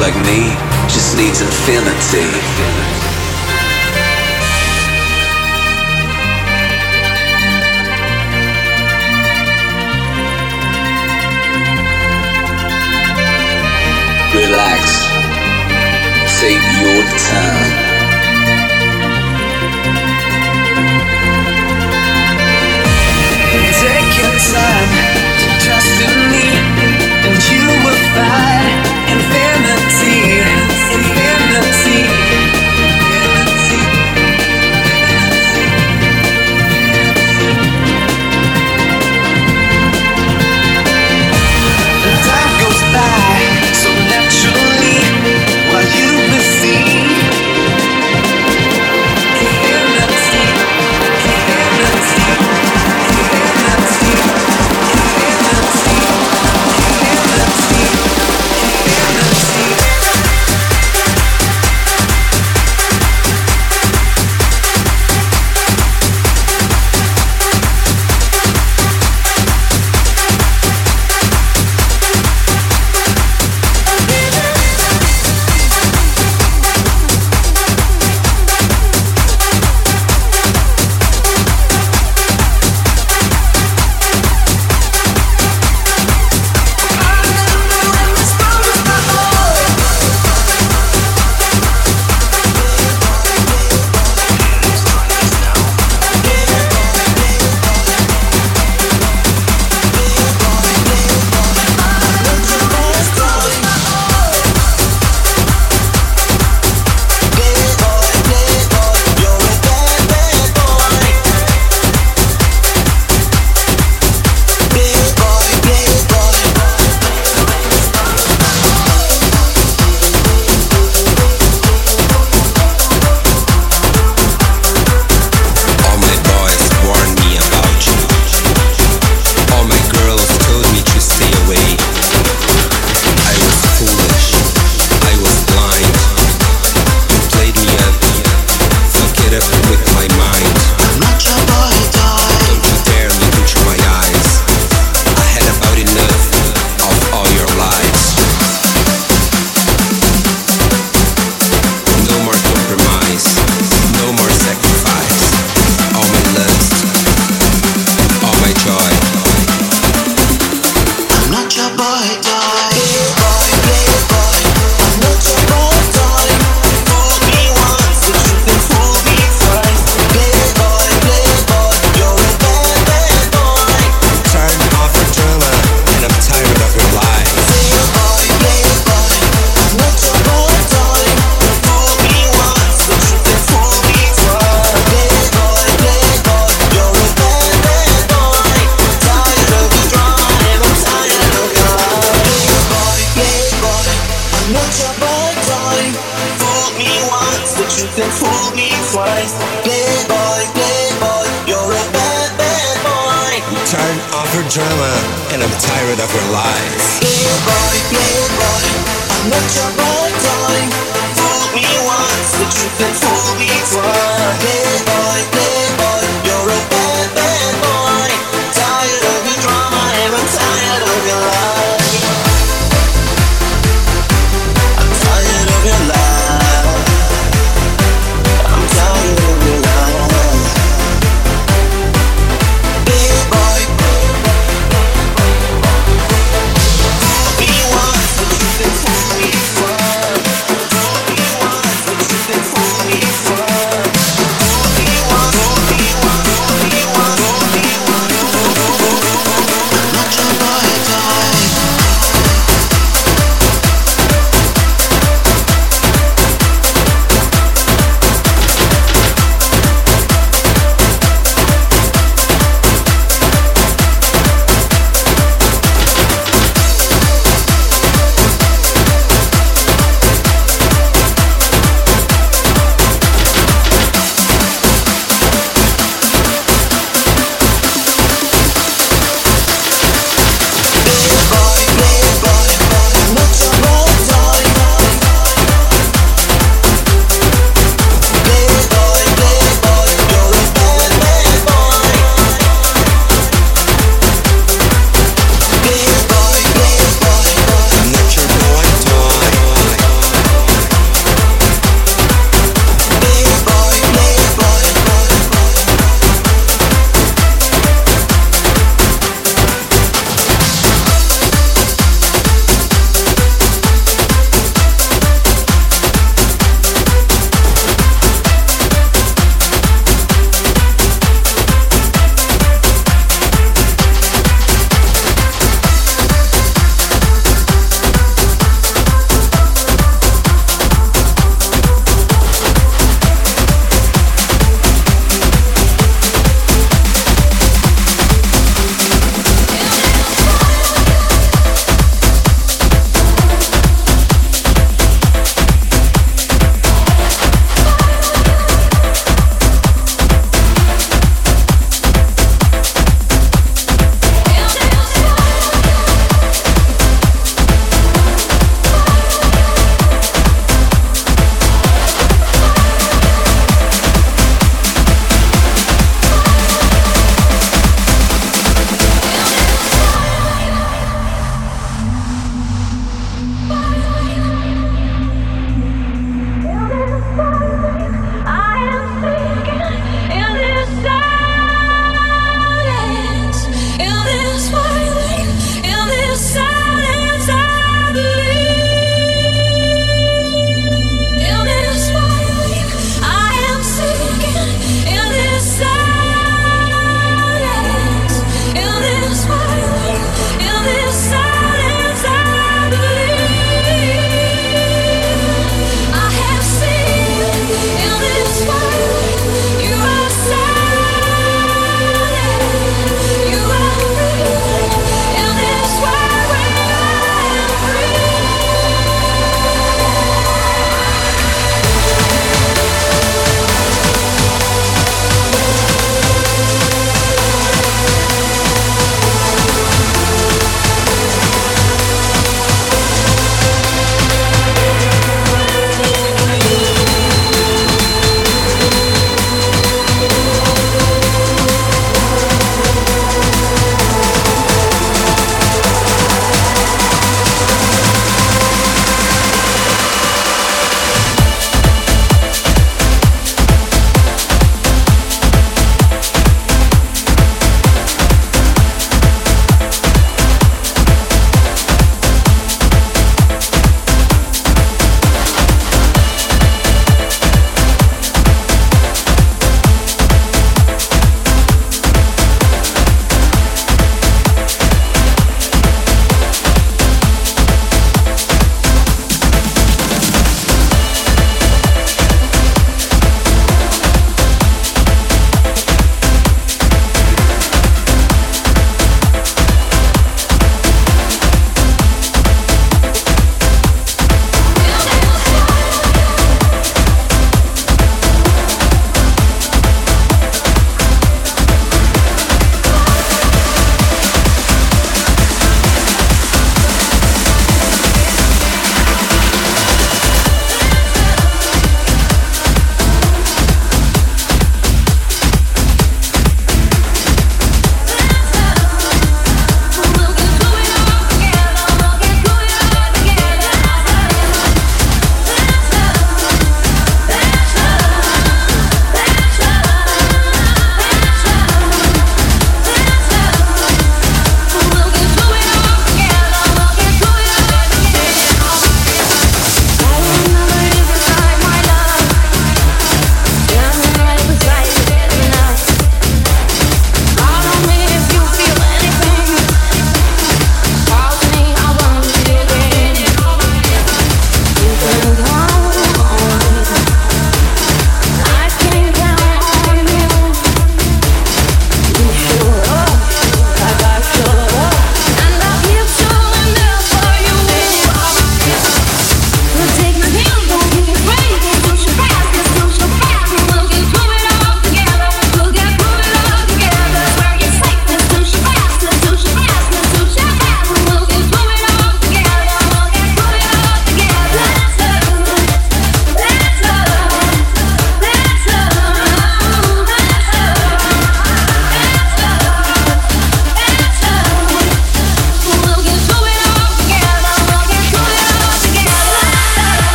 like me just needs infinity. Relax. Take your time.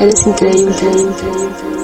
Eres increíble, increíble, increíble.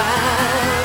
I'll,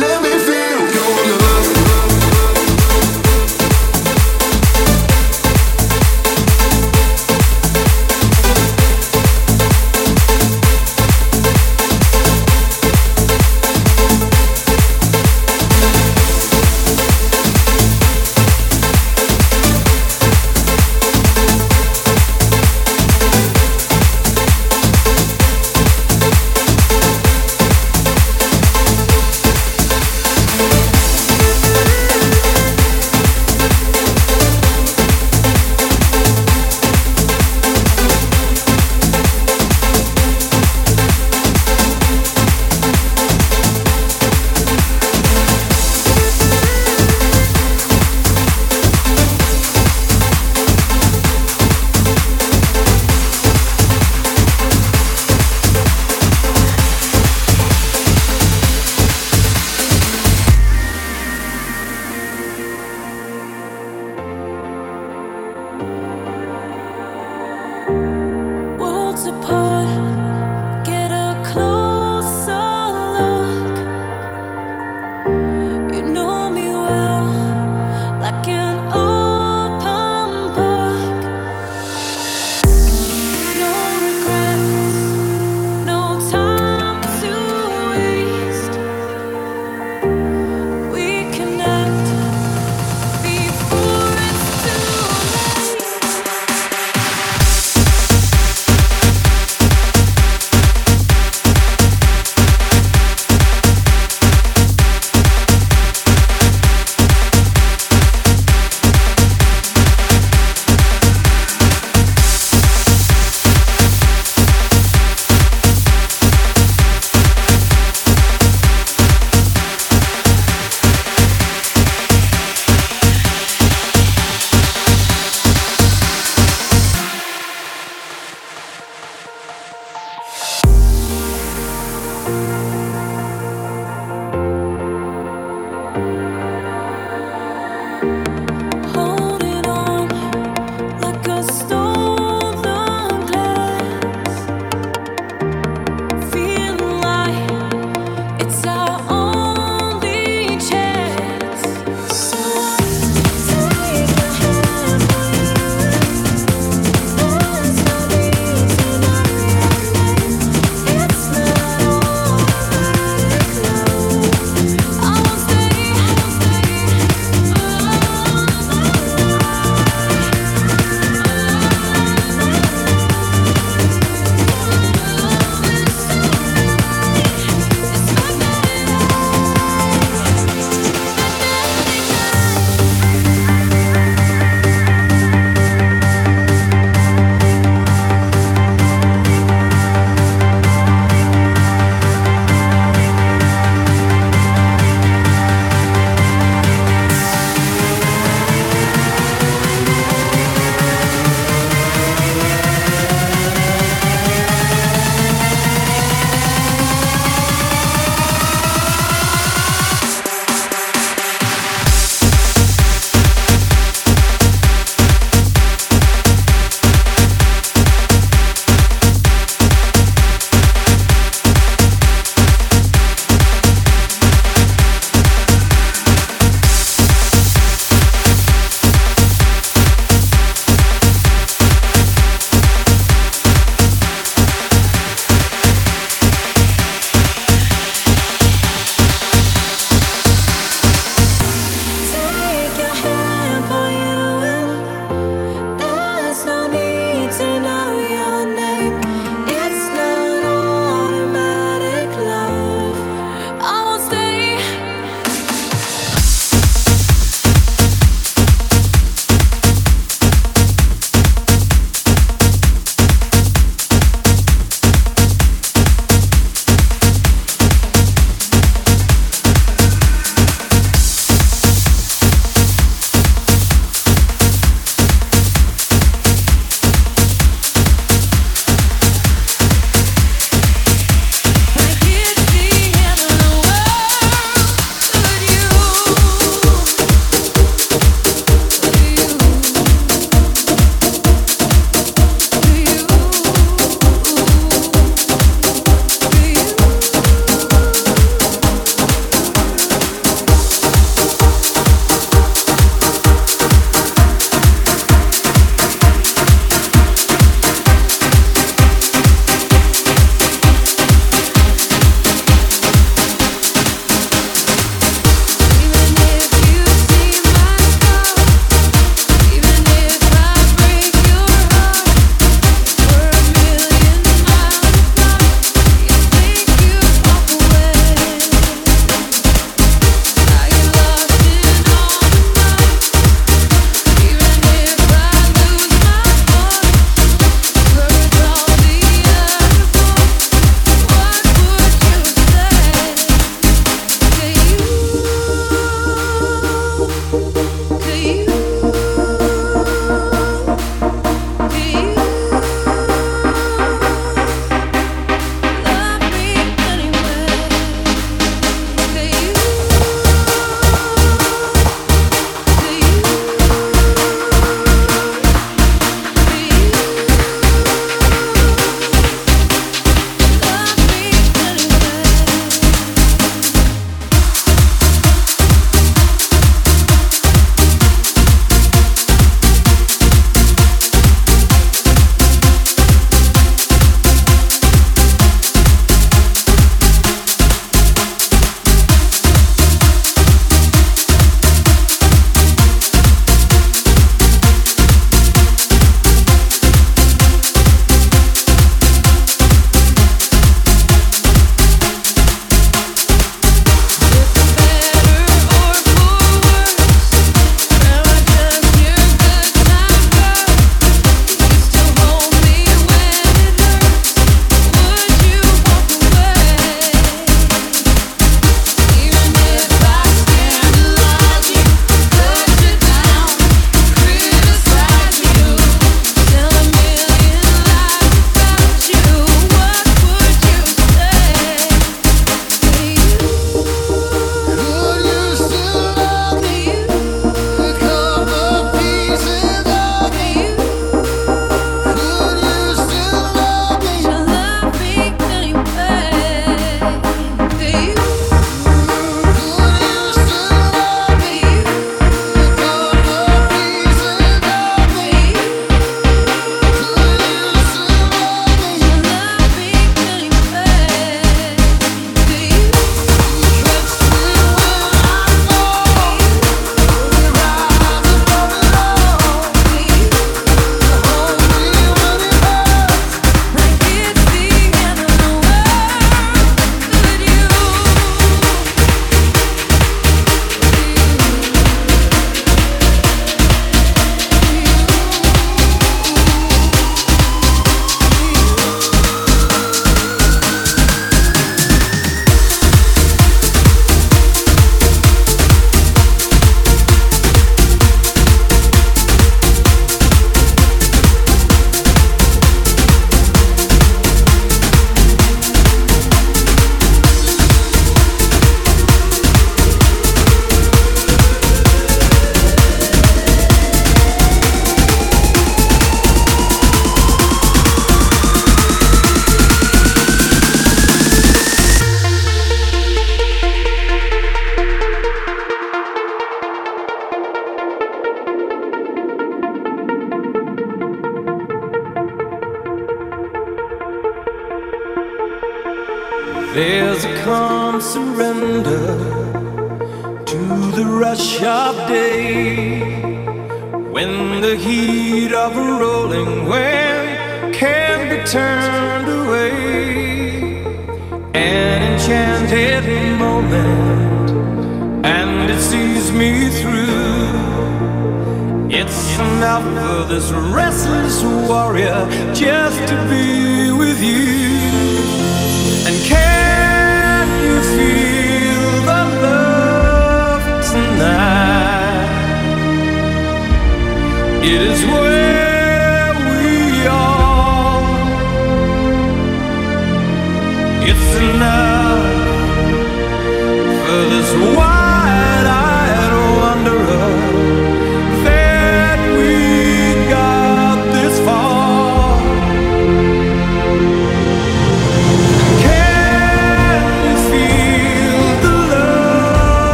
Let me